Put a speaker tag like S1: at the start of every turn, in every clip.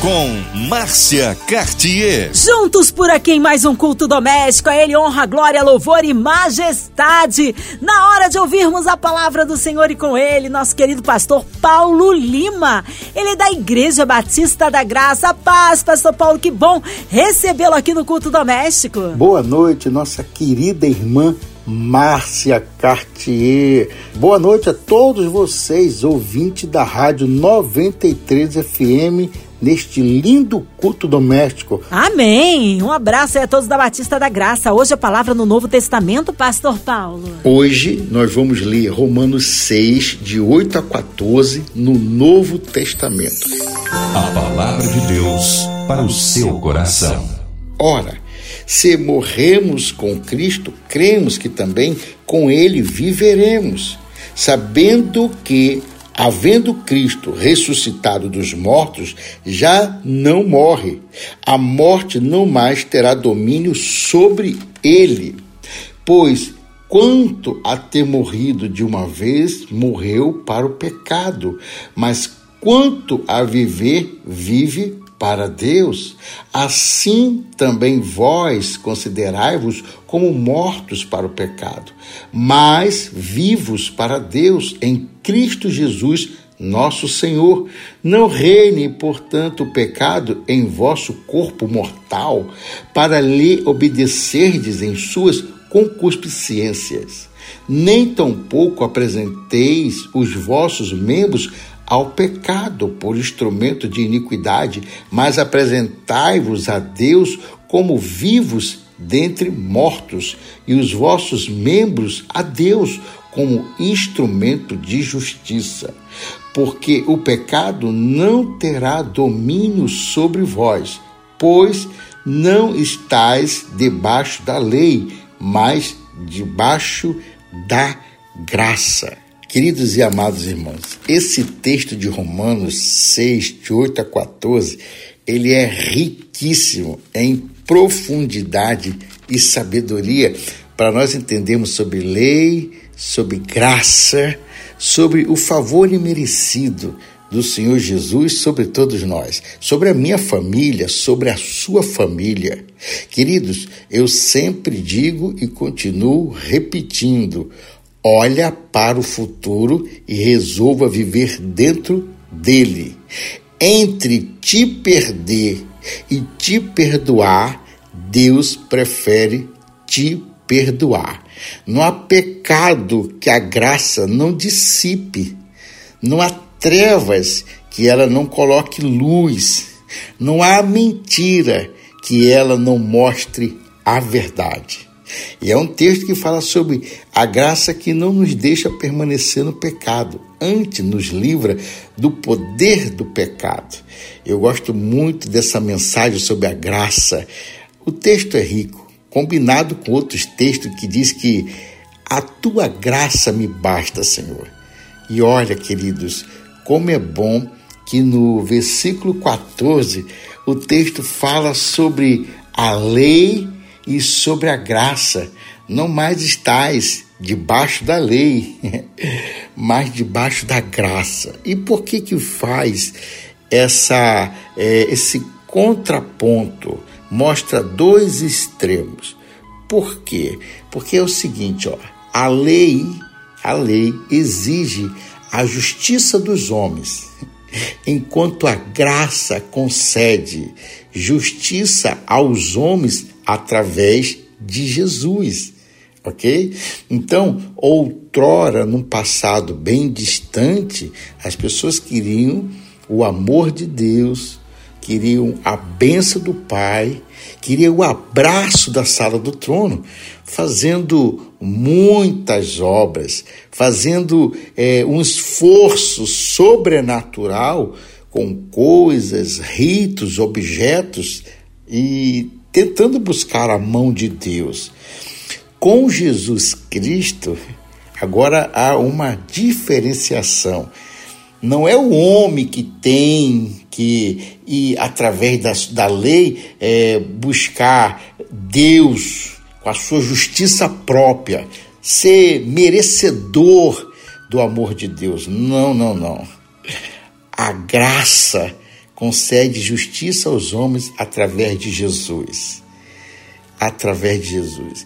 S1: com Márcia Cartier.
S2: Juntos por aqui em mais um culto doméstico, a Ele honra, glória, louvor e majestade. Na hora de ouvirmos a palavra do Senhor e com Ele, nosso querido pastor Paulo Lima. Ele é da Igreja Batista da Graça. Paz, pastor Paulo, que bom recebê-lo aqui no culto doméstico.
S3: Boa noite, nossa querida irmã Márcia Cartier. Boa noite a todos vocês, ouvintes da Rádio 93 FM neste lindo culto doméstico.
S2: Amém! Um abraço aí a todos da Batista da Graça. Hoje a palavra no Novo Testamento, Pastor Paulo.
S3: Hoje nós vamos ler Romanos 6, de 8 a 14, no Novo Testamento.
S1: A palavra de Deus para o seu coração.
S3: Ora, se morremos com Cristo, cremos que também com Ele viveremos, sabendo que havendo Cristo ressuscitado dos mortos, já não morre. A morte não mais terá domínio sobre ele. Pois, quanto a ter morrido de uma vez, morreu para o pecado, mas quanto a viver, vive para Deus, assim também vós considerai-vos como mortos para o pecado, mas vivos para Deus em Cristo Jesus, nosso Senhor. Não reine, portanto, o pecado em vosso corpo mortal, para lhe obedecerdes em suas concupiscências. Nem tampouco apresenteis os vossos membros ao pecado por instrumento de iniquidade, mas apresentai-vos a Deus como vivos dentre mortos, e os vossos membros a Deus como instrumento de justiça. Porque o pecado não terá domínio sobre vós, pois não estáis debaixo da lei, mas debaixo da graça. Queridos e amados irmãos, esse texto de Romanos 6, de 8 a 14, ele é riquíssimo em profundidade e sabedoria para nós entendermos sobre lei, sobre graça, sobre o favor imerecido do Senhor Jesus sobre todos nós, sobre a minha família, sobre a sua família. Queridos, eu sempre digo e continuo repetindo: olha para o futuro e resolva viver dentro dele. Entre te perder e te perdoar, Deus prefere te perdoar. Não há pecado que a graça não dissipe. Não há trevas que ela não coloque luz. Não há mentira que ela não mostre a verdade. E é um texto que fala sobre a graça que não nos deixa permanecer no pecado, antes nos livra do poder do pecado. Eu gosto muito dessa mensagem sobre a graça. O texto é rico, combinado com outros textos que diz que a tua graça me basta, Senhor. E olha, queridos, como é bom que no versículo 14 o texto fala sobre a lei e sobre a graça. Não mais estais debaixo da lei, mas debaixo da graça. E por que que faz essa é, esse contraponto? Mostra dois extremos. Por quê? Porque é o seguinte, ó, a lei, a lei exige a justiça dos homens, enquanto a graça concede justiça aos homens através de Jesus, ok? Então, outrora, num passado bem distante, as pessoas queriam o amor de Deus, queriam a benção do Pai, queriam o abraço da sala do trono, fazendo muitas obras, fazendo é, um esforço sobrenatural com coisas, ritos, objetos e tentando buscar a mão de Deus. Com Jesus Cristo, agora há uma diferenciação. Não é o homem que tem que ir através da, da lei é, buscar Deus, com a sua justiça própria, ser merecedor do amor de Deus. Não, não, não. A graça concede justiça aos homens através de Jesus. Através de Jesus.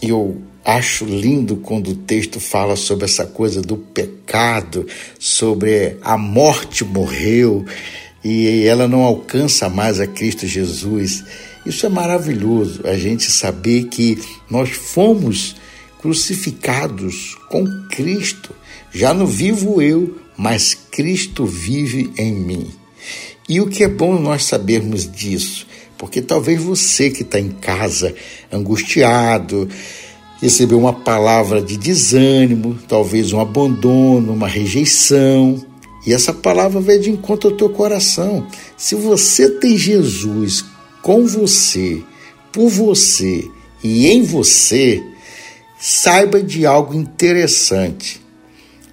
S3: Eu acho lindo quando o texto fala sobre essa coisa do pecado, sobre a morte morreu e ela não alcança mais a Cristo Jesus. Isso é maravilhoso, a gente saber que nós fomos crucificados com Cristo. Já não vivo eu, mas Cristo vive em mim. E o que é bom nós sabermos disso, porque talvez você que está em casa angustiado, recebeu uma palavra de desânimo, talvez um abandono, uma rejeição, e essa palavra vai de encontro ao teu coração. Se você tem Jesus com você, por você e em você, saiba de algo interessante.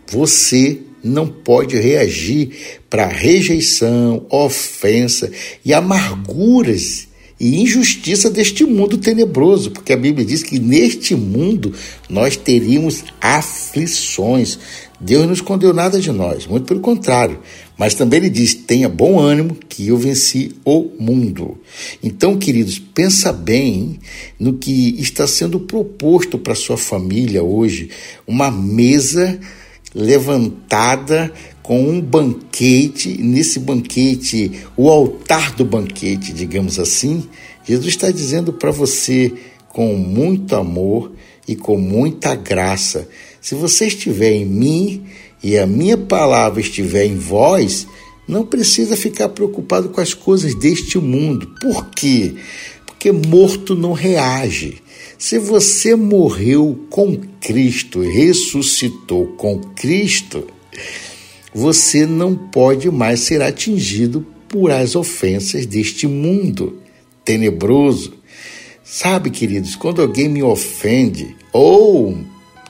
S3: Você não pode reagir para rejeição, ofensa e amarguras e injustiça deste mundo tenebroso, porque a Bíblia diz que neste mundo nós teríamos aflições. Deus não escondeu nada de nós, muito pelo contrário. Mas também ele diz: tenha bom ânimo, que eu venci o mundo. Então, queridos, pensa bem no que está sendo proposto para sua família hoje, uma mesa levantada com um banquete, nesse banquete, o altar do banquete, digamos assim, Jesus está dizendo para você com muito amor e com muita graça: se você estiver em mim e a minha palavra estiver em vós, não precisa ficar preocupado com as coisas deste mundo. Por quê? Porque morto não reage. Se você morreu com Cristo, ressuscitou com Cristo, você não pode mais ser atingido por as ofensas deste mundo tenebroso. Sabe, queridos, quando alguém me ofende ou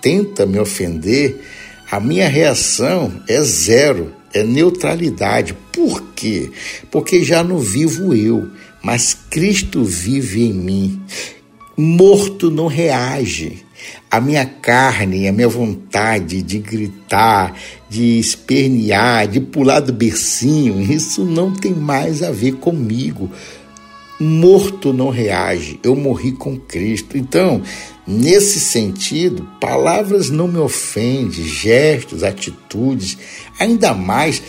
S3: tenta me ofender, a minha reação é zero, é neutralidade. Por quê? Porque já não vivo eu, mas Cristo vive em mim. Morto não reage. A minha carne, a minha vontade de gritar, de espernear, de pular do bercinho, isso não tem mais a ver comigo. Morto não reage, eu morri com Cristo. Então, nesse sentido, palavras não me ofendem, gestos, atitudes, ainda mais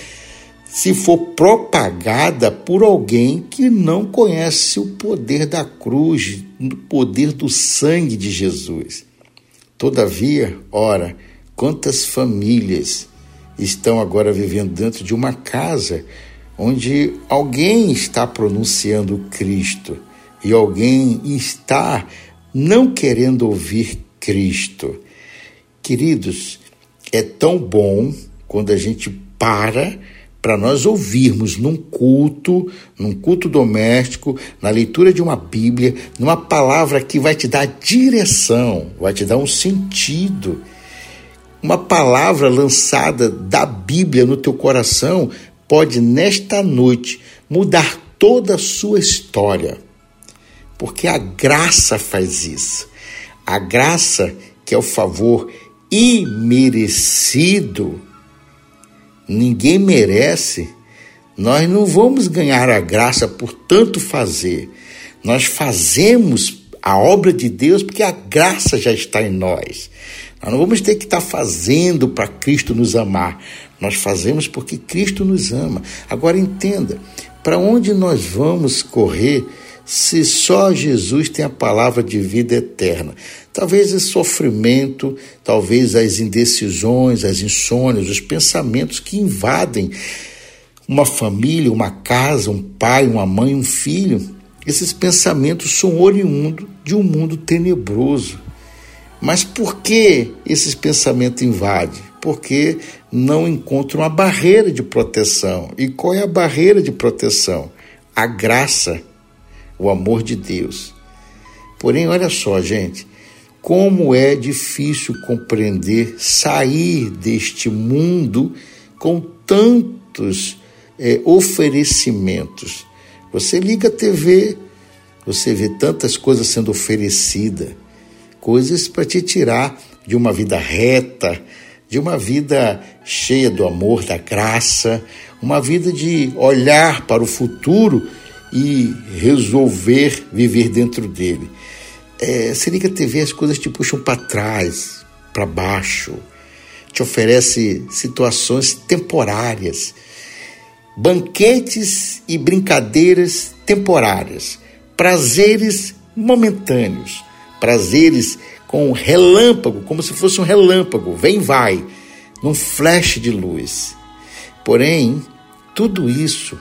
S3: se for propagada por alguém que não conhece o poder da cruz, o poder do sangue de Jesus. Todavia, ora, quantas famílias estão agora vivendo dentro de uma casa onde alguém está pronunciando Cristo e alguém está não querendo ouvir Cristo. Queridos, é tão bom quando a gente para para nós ouvirmos num culto, num culto doméstico, na leitura de uma Bíblia, numa palavra que vai te dar direção, vai te dar um sentido. Uma palavra lançada da Bíblia no teu coração pode, nesta noite, mudar toda a sua história. Porque a graça faz isso. A graça, que é o favor imerecido, ninguém merece. Nós não vamos ganhar a graça por tanto fazer. Nós fazemos a obra de Deus porque a graça já está em nós. Nós não vamos ter que estar fazendo para Cristo nos amar. Nós fazemos porque Cristo nos ama. Agora entenda, para onde nós vamos correr se só Jesus tem a palavra de vida eterna? Talvez esse sofrimento, talvez as indecisões, as insônias, os pensamentos que invadem uma família, uma casa, um pai, uma mãe, um filho, esses pensamentos são oriundos de um mundo tenebroso. Mas por que esses pensamentos invadem? Porque não encontram uma barreira de proteção. E qual é a barreira de proteção? A graça, o amor de Deus. Porém, olha só, gente, como é difícil compreender sair deste mundo com tantos é, oferecimentos. Você liga a TV, você vê tantas coisas sendo oferecidas, coisas para te tirar de uma vida reta, de uma vida cheia do amor, da graça, uma vida de olhar para o futuro e resolver viver dentro dele. É, se liga a TV, as coisas te puxam para trás, para baixo, te oferece situações temporárias, banquetes e brincadeiras temporárias, prazeres momentâneos, prazeres com relâmpago, como se fosse um relâmpago, vem e vai, num flash de luz. Porém, tudo isso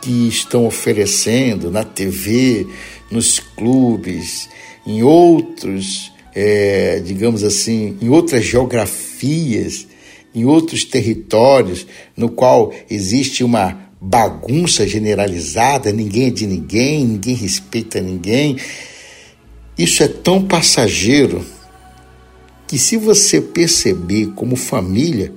S3: que estão oferecendo na TV, nos clubes, em outros, é, digamos assim, em outras geografias, em outros territórios, no qual existe uma bagunça generalizada, ninguém é de ninguém, ninguém respeita ninguém. Isso é tão passageiro que, se você perceber como família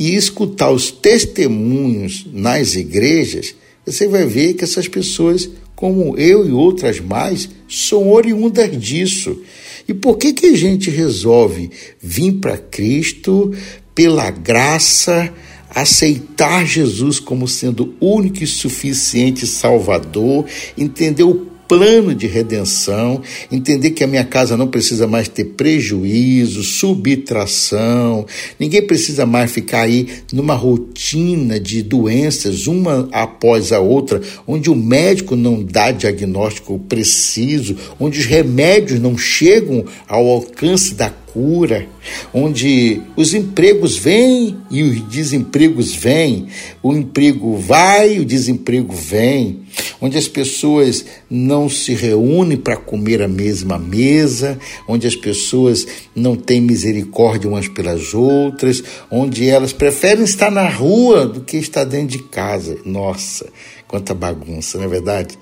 S3: e escutar os testemunhos nas igrejas, você vai ver que essas pessoas, como eu e outras mais, são oriundas disso. E por que, que a gente resolve vir para Cristo pela graça? aceitar Jesus como sendo único e suficiente Salvador, entender o plano de redenção, entender que a minha casa não precisa mais ter prejuízo, subtração, ninguém precisa mais ficar aí numa rotina de doenças, uma após a outra, onde o médico não dá diagnóstico preciso, onde os remédios não chegam ao alcance da cura, onde os empregos vêm e os desempregos vêm, o emprego vai, o desemprego vem, onde as pessoas não se reúnem para comer a mesma mesa, onde as pessoas não têm misericórdia umas pelas outras, onde elas preferem estar na rua do que estar dentro de casa. Nossa, quanta bagunça, não é verdade?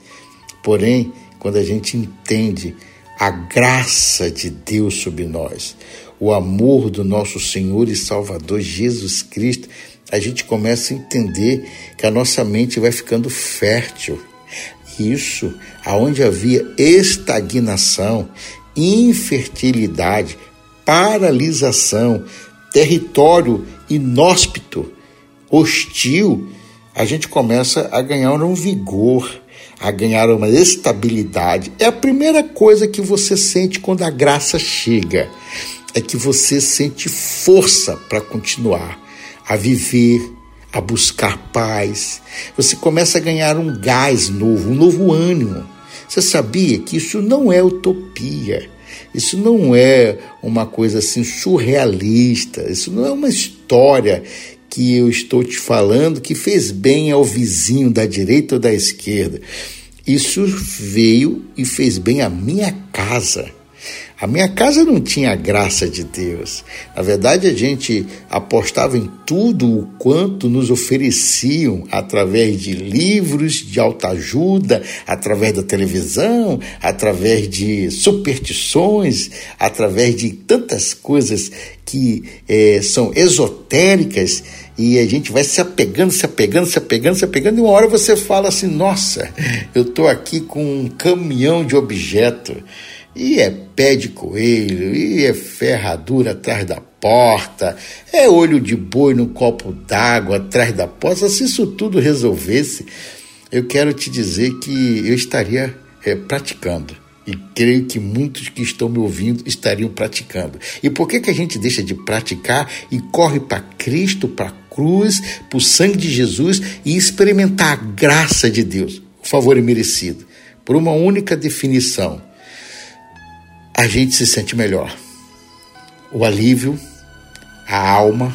S3: Porém, quando a gente entende a graça de Deus sobre nós, o amor do nosso Senhor e Salvador Jesus Cristo, a gente começa a entender que a nossa mente vai ficando fértil. Isso, aonde havia estagnação, infertilidade, paralisação, território inóspito, hostil, a gente começa a ganhar um vigor a ganhar uma estabilidade. É a primeira coisa que você sente quando a graça chega. É que você sente força para continuar a viver, a buscar paz. Você começa a ganhar um gás novo, um novo ânimo. Você sabia que isso não é utopia. Isso não é uma coisa assim surrealista, isso não é uma história que eu estou te falando que fez bem ao vizinho da direita ou da esquerda. Isso veio e fez bem à minha casa. A minha casa não tinha a graça de Deus. Na verdade, a gente apostava em tudo o quanto nos ofereciam através de livros de autoajuda, através da televisão, através de superstições, através de tantas coisas que é, são esotéricas e a gente vai se apegando, se apegando, se apegando, se apegando, e uma hora você fala assim: nossa, eu estou aqui com um caminhão de objeto e é pé de coelho, e é ferradura atrás da porta, é olho de boi no copo d'água atrás da porta. Se isso tudo resolvesse, eu quero te dizer que eu estaria é, praticando. E creio que muitos que estão me ouvindo estariam praticando. E por que, que a gente deixa de praticar e corre para Cristo, para a cruz, para o sangue de Jesus e experimentar a graça de Deus, o favor imerecido, por uma única definição? A gente se sente melhor. O alívio, a alma,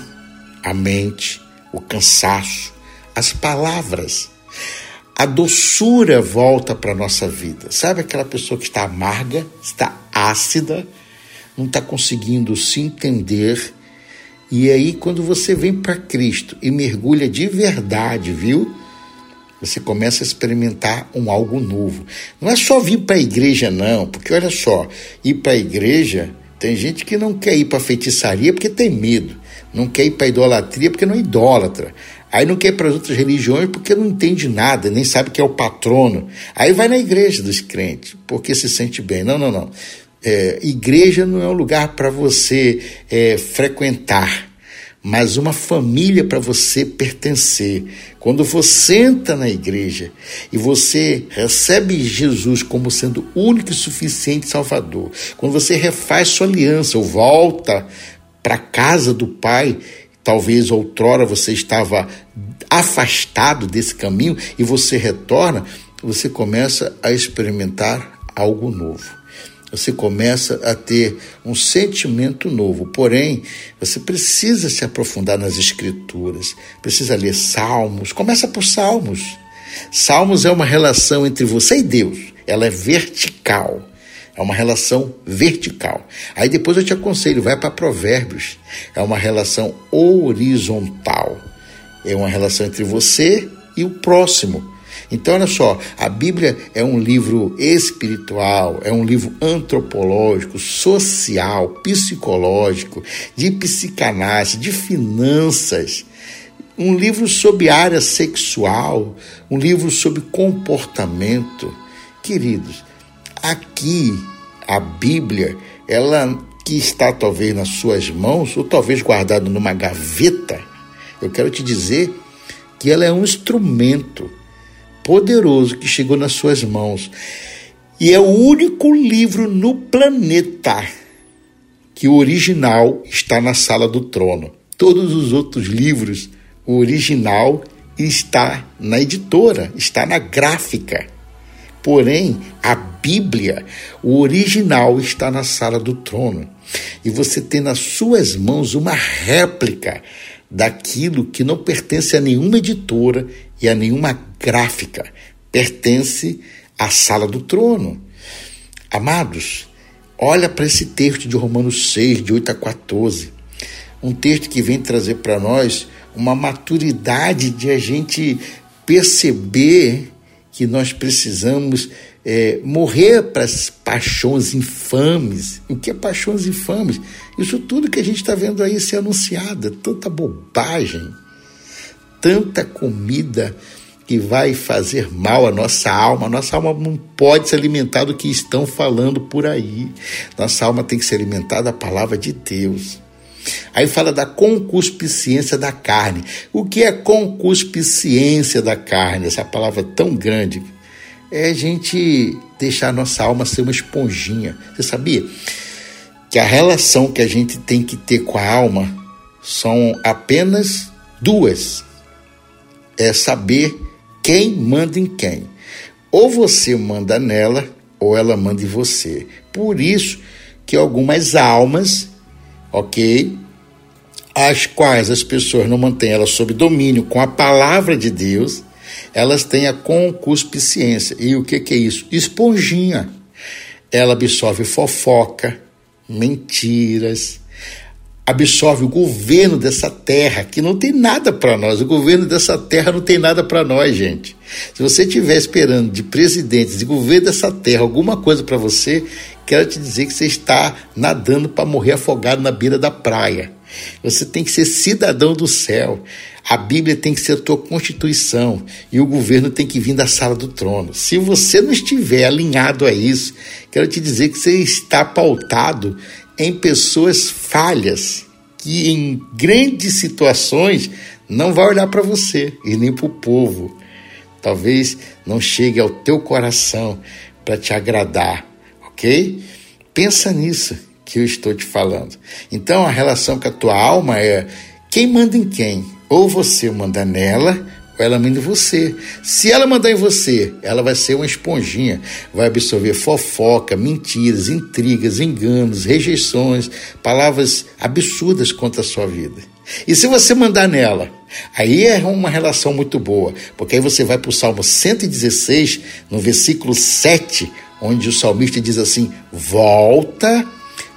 S3: a mente, o cansaço, as palavras, a doçura volta para a nossa vida. Sabe aquela pessoa que está amarga, está ácida, não está conseguindo se entender. E aí, quando você vem para Cristo e mergulha de verdade, viu? Você começa a experimentar um algo novo. Não é só vir para a igreja, não, porque olha só, ir para a igreja, tem gente que não quer ir para feitiçaria porque tem medo, não quer ir para idolatria porque não é idólatra. Aí não quer ir para as outras religiões porque não entende nada, nem sabe que é o patrono. Aí vai na igreja dos crentes, porque se sente bem. Não, não, não. É, igreja não é um lugar para você é, frequentar, mas uma família para você pertencer. Quando você entra na igreja e você recebe Jesus como sendo único e suficiente Salvador, quando você refaz sua aliança ou volta para a casa do Pai, talvez outrora você estava afastado desse caminho e você retorna, você começa a experimentar algo novo você começa a ter um sentimento novo. Porém, você precisa se aprofundar nas escrituras, precisa ler salmos. Começa por salmos. Salmos é uma relação entre você e Deus. Ela é vertical. É uma relação vertical. Aí depois eu te aconselho, vai para Provérbios. É uma relação horizontal. É uma relação entre você e o próximo. Então, olha só, a Bíblia é um livro espiritual, é um livro antropológico, social, psicológico, de psicanálise, de finanças, um livro sobre área sexual, um livro sobre comportamento. Queridos, aqui a Bíblia, ela que está talvez nas suas mãos, ou talvez guardada numa gaveta, eu quero te dizer que ela é um instrumento poderoso que chegou nas suas mãos. E é o único livro no planeta que o original está na sala do trono. Todos os outros livros, o original está na editora, está na gráfica. Porém, a Bíblia, o original, está na sala do trono. E você tem nas suas mãos uma réplica daquilo que não pertence a nenhuma editora e a nenhuma gráfica, pertence à sala do trono. Amados, olha para esse texto de Romanos 6, de 8 a 14. Um texto que vem trazer para nós uma maturidade de a gente perceber que nós precisamos é, morrer para as paixões infames. O que é paixões infames? Isso tudo que a gente está vendo aí ser anunciado, tanta bobagem, tanta comida que vai fazer mal à nossa alma. Nossa alma não pode se alimentar do que estão falando por aí. Nossa alma tem que se alimentar da palavra de Deus. Aí fala da concupiscência da carne. O que é concupiscência da carne? Essa palavra tão grande é a gente deixar a nossa alma ser uma esponjinha. Você sabia que a relação que a gente tem que ter com a alma são apenas duas? É saber quem manda em quem. Ou você manda nela, ou ela manda em você. Por isso que algumas almas, ok, as quais as pessoas não mantêm ela sob domínio com a palavra de Deus, elas têm a concupiscência. E o que, que é isso? Esponjinha. Ela absorve fofoca, mentiras, absorve o governo dessa terra, que não tem nada para nós. O governo dessa terra não tem nada para nós, gente. Se você estiver esperando de presidentes, de governo dessa terra, alguma coisa para você, quero te dizer que você está nadando para morrer afogado na beira da praia. Você tem que ser cidadão do céu. A Bíblia tem que ser a tua constituição e o governo tem que vir da sala do trono. Se você não estiver alinhado a isso, quero te dizer que você está pautado em pessoas falhas que em grandes situações não vai olhar para você e nem para o povo. Talvez não chegue ao teu coração para te agradar, ok? Pensa nisso que eu estou te falando. Então a relação com a tua alma é quem manda em quem? Ou você manda nela, ela manda em você. Se ela mandar em você, ela vai ser uma esponjinha, vai absorver fofoca, mentiras, intrigas, enganos, rejeições, palavras absurdas contra a sua vida. E se você mandar nela, aí é uma relação muito boa, porque aí você vai para o Salmo 116, no versículo 7, onde o salmista diz assim: Volta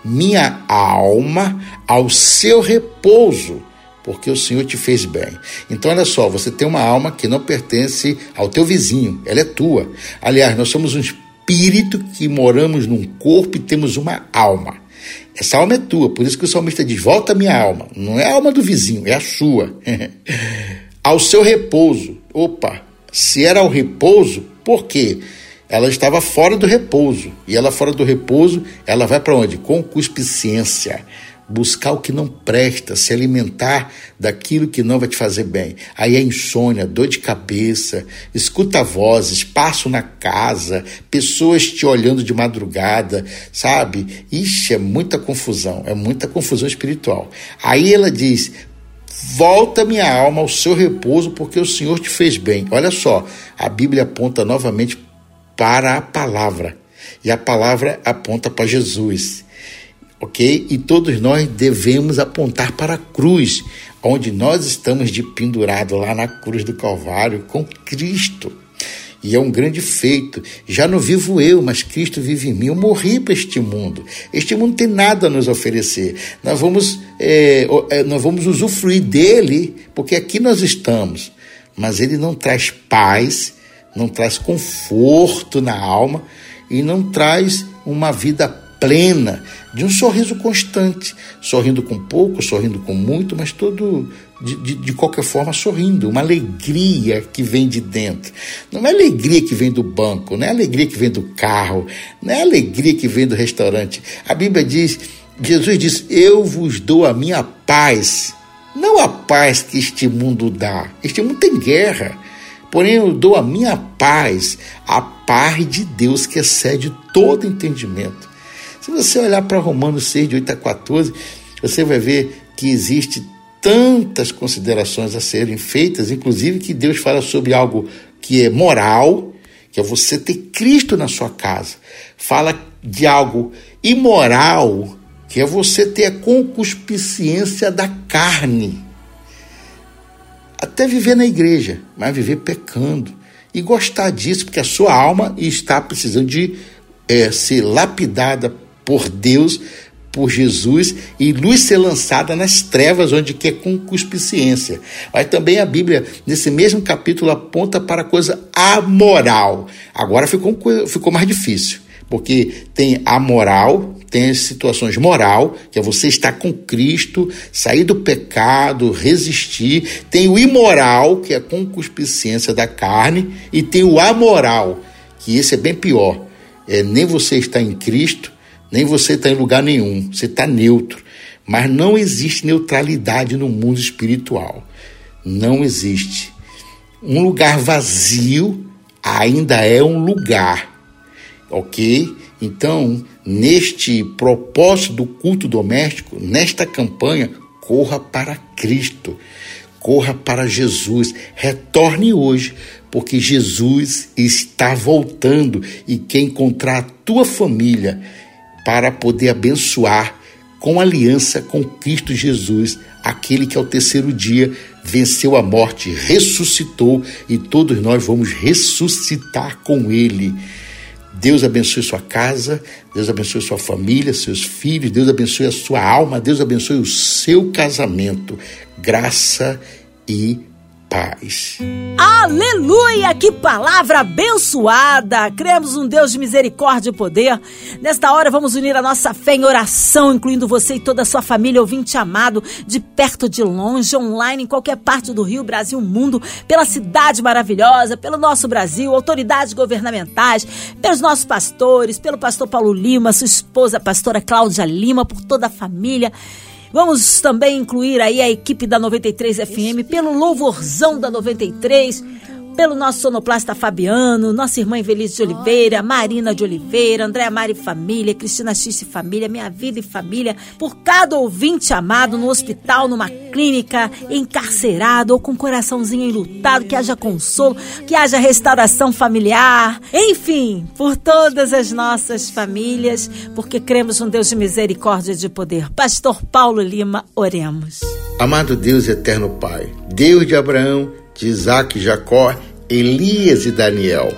S3: minha alma ao seu repouso porque o Senhor te fez bem. Então, olha só, você tem uma alma que não pertence ao teu vizinho, ela é tua. Aliás, nós somos um espírito que moramos num corpo e temos uma alma. Essa alma é tua, por isso que o salmista diz: Volta minha alma. Não é a alma do vizinho, é a sua. ao seu repouso. Opa, se era ao repouso, por quê? Ela estava fora do repouso. E ela fora do repouso, ela vai para onde? Concupiscência buscar o que não presta, se alimentar daquilo que não vai te fazer bem. Aí é insônia, dor de cabeça, escuta vozes, passo na casa, pessoas te olhando de madrugada, sabe? Ixi, é muita confusão, é muita confusão espiritual. Aí ela diz: Volta minha alma ao seu repouso, porque o Senhor te fez bem. Olha só, a Bíblia aponta novamente para a palavra. E a palavra aponta para Jesus ok? E todos nós devemos apontar para a cruz, onde nós estamos de pendurado lá na cruz do Calvário com Cristo. E é um grande feito. Já não vivo eu, mas Cristo vive em mim. Eu morri para este mundo. Este mundo tem nada a nos oferecer. Nós vamos, é, é, nós vamos usufruir dele, porque aqui nós estamos. Mas ele não traz paz, não traz conforto na alma e não traz uma vida plena, de um sorriso constante, sorrindo com pouco, sorrindo com muito, mas todo de, de, de, qualquer forma sorrindo, uma alegria que vem de dentro. Não é alegria que vem do banco, não é alegria que vem do carro, não é alegria que vem do restaurante. A Bíblia diz, Jesus diz: Eu vos dou a minha paz, não a paz que este mundo dá. Este mundo tem guerra. Porém, eu dou a minha paz, a paz de Deus que excede todo entendimento. Se você olhar para Romanos 6, de 8 a 14, você vai ver que existe tantas considerações a serem feitas, inclusive que Deus fala sobre algo que é moral, que é você ter Cristo na sua casa. Fala de algo imoral, que é você ter a concupiscência da carne. Até viver na igreja, mas viver pecando. E gostar disso, porque a sua alma está precisando de é, ser lapidada por Deus, por Jesus, e luz ser lançada nas trevas, onde quer concupiscência. Mas também a Bíblia, nesse mesmo capítulo, aponta para a coisa amoral. Agora ficou, ficou mais difícil, porque tem a moral, tem as situações moral, que é você estar com Cristo, sair do pecado, resistir. Tem o imoral, que é a concupiscência da carne, e tem o amoral, que esse é bem pior. É, nem você está em Cristo, nem você está em lugar nenhum, você está neutro. Mas não existe neutralidade no mundo espiritual. Não existe. Um lugar vazio ainda é um lugar, ok? Então, neste propósito do culto doméstico, nesta campanha, corra para Cristo, corra para Jesus, retorne hoje, porque Jesus está voltando e quer encontrar a tua família para poder abençoar com aliança com Cristo Jesus, aquele que ao terceiro dia venceu a morte, ressuscitou e todos nós vamos ressuscitar com ele. Deus abençoe sua casa, Deus abençoe sua família, seus filhos, Deus abençoe a sua alma, Deus abençoe o seu casamento. Graça e paz.
S2: Aleluia! Que palavra abençoada! Cremos um Deus de misericórdia e poder. Nesta hora vamos unir a nossa fé em oração, incluindo você e toda a sua família, ouvinte amado, de perto, de longe, online, em qualquer parte do Rio, Brasil, mundo, pela cidade maravilhosa, pelo nosso Brasil, autoridades governamentais, pelos nossos pastores, pelo pastor Paulo Lima, sua esposa, a pastora Cláudia Lima, por toda a família. Vamos também incluir aí a equipe da 93 FM pelo louvorzão da 93 pelo nosso sonoplasta Fabiano, nossa irmã Invelise de Oliveira, Marina de Oliveira, Andréa Mari Família, Cristina X Família, Minha Vida e Família, por cada ouvinte amado no hospital, numa clínica, encarcerado ou com coraçãozinho enlutado, que haja consolo, que haja restauração familiar, enfim, por todas as nossas famílias, porque cremos um Deus de misericórdia e de poder. Pastor Paulo Lima, oremos.
S3: Amado Deus eterno Pai, Deus de Abraão, de Isaac Jacó, Elias e Daniel,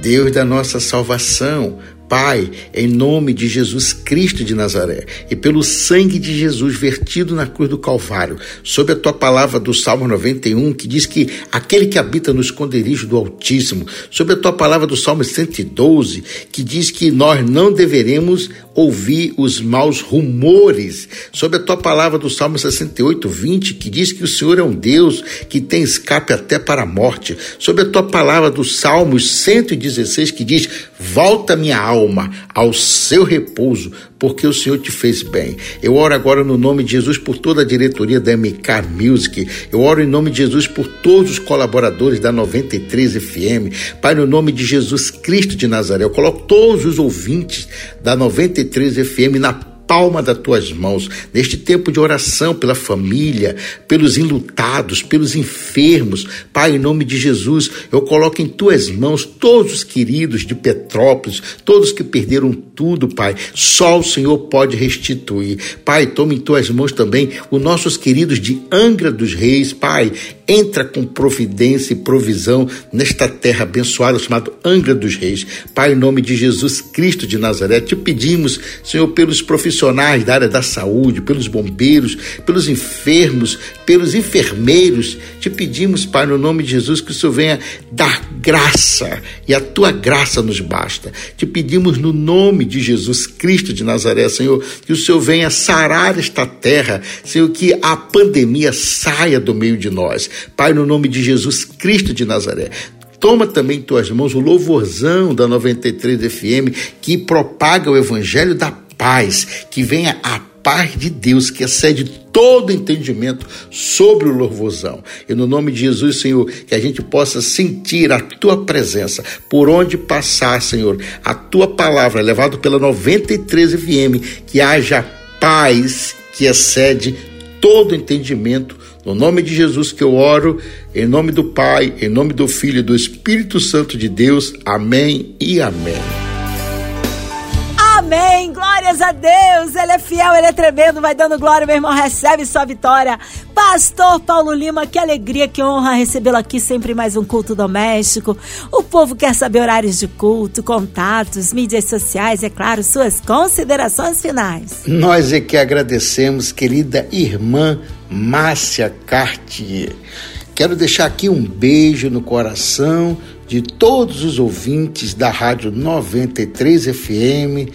S3: Deus da nossa salvação, Pai, em nome de Jesus Cristo de Nazaré e pelo sangue de Jesus vertido na cruz do Calvário, sob a tua palavra do Salmo 91, que diz que aquele que habita no esconderijo do Altíssimo, sob a tua palavra do Salmo 112, que diz que nós não deveremos ouvir os maus rumores, sob a tua palavra do Salmo 68, 20, que diz que o Senhor é um Deus que tem escape até para a morte, sob a tua palavra do Salmos 116, que diz: Volta minha alma ao seu repouso, porque o Senhor te fez bem. Eu oro agora no nome de Jesus por toda a diretoria da MK Music. Eu oro em nome de Jesus por todos os colaboradores da 93 FM. Pai, no nome de Jesus Cristo de Nazaré, eu coloco todos os ouvintes da 93 FM na palma das tuas mãos, neste tempo de oração pela família, pelos enlutados, pelos enfermos. Pai, em nome de Jesus, eu coloco em tuas mãos todos os queridos de Petrópolis, todos que perderam tudo, Pai. Só o Senhor pode restituir. Pai, toma em tuas mãos também os nossos queridos de Angra dos Reis, Pai. Entra com providência e provisão nesta terra abençoada chamada Angra dos Reis. Pai, em nome de Jesus Cristo de Nazaré, te pedimos, Senhor, pelos profissionais da área da saúde, pelos bombeiros, pelos enfermos, pelos enfermeiros, te pedimos, Pai, no nome de Jesus, que o Senhor venha dar graça e a tua graça nos basta. Te pedimos no nome de Jesus Cristo de Nazaré, Senhor, que o Senhor venha sarar esta terra, Senhor, que a pandemia saia do meio de nós. Pai, no nome de Jesus Cristo de Nazaré, Toma também em tuas mãos o louvorzão da 93 FM que propaga o evangelho da paz, que venha a paz de Deus que excede todo entendimento sobre o louvorzão. E no nome de Jesus, Senhor, que a gente possa sentir a tua presença por onde passar, Senhor, a tua palavra levado pela 93 FM, que haja paz que excede todo entendimento no nome de Jesus que eu oro, em nome do Pai, em nome do Filho e do Espírito Santo de Deus. Amém e amém.
S2: Amém, glórias a Deus, Ele é fiel, Ele é tremendo, vai dando glória, meu irmão, recebe sua vitória. Pastor Paulo Lima, que alegria, que honra recebê-lo aqui, sempre mais um culto doméstico. O povo quer saber horários de culto, contatos, mídias sociais, é claro, suas considerações finais.
S3: Nós é que agradecemos, querida irmã Márcia Cartier. Quero deixar aqui um beijo no coração de todos os ouvintes da Rádio 93 FM.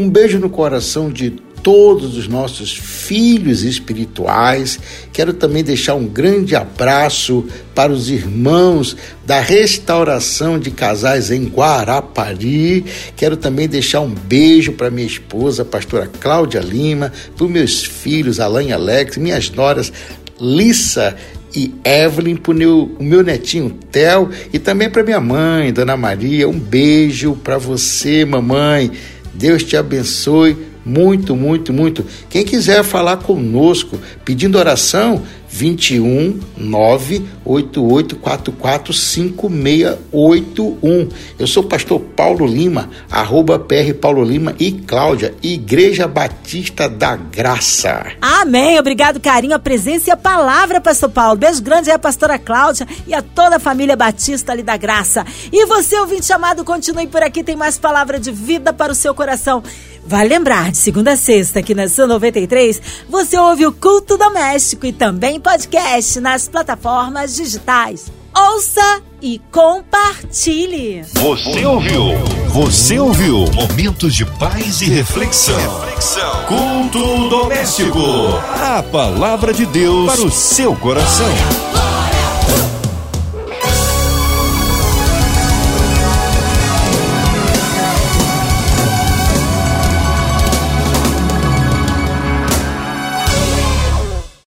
S3: Um beijo no coração de todos os nossos filhos espirituais. Quero também deixar um grande abraço para os irmãos da restauração de casais em Guarapari. Quero também deixar um beijo para minha esposa, a pastora Cláudia Lima, para os meus filhos, Alain e Alex, minhas noras Lissa e Evelyn, para o meu netinho Theo e também para minha mãe, Dona Maria. Um beijo para você, mamãe. Deus te abençoe muito, muito, muito. Quem quiser falar conosco pedindo oração, 21 98844 5681. Eu sou o pastor Paulo Lima, arroba PR Paulo Lima e Cláudia, Igreja Batista da Graça.
S2: Amém. Obrigado, carinho, a presença e a palavra, pastor Paulo. Beijo grande aí a pastora Cláudia e a toda a família Batista ali da Graça. E você, ouvinte chamado, continue por aqui, tem mais palavra de vida para o seu coração. Vale lembrar, de segunda a sexta, aqui na Sua 93, você ouve o Culto Doméstico e também podcast nas plataformas digitais. Ouça e compartilhe.
S1: Você ouviu? Você ouviu? Momentos de paz e reflexão. reflexão. Culto doméstico. A palavra de Deus para o seu coração.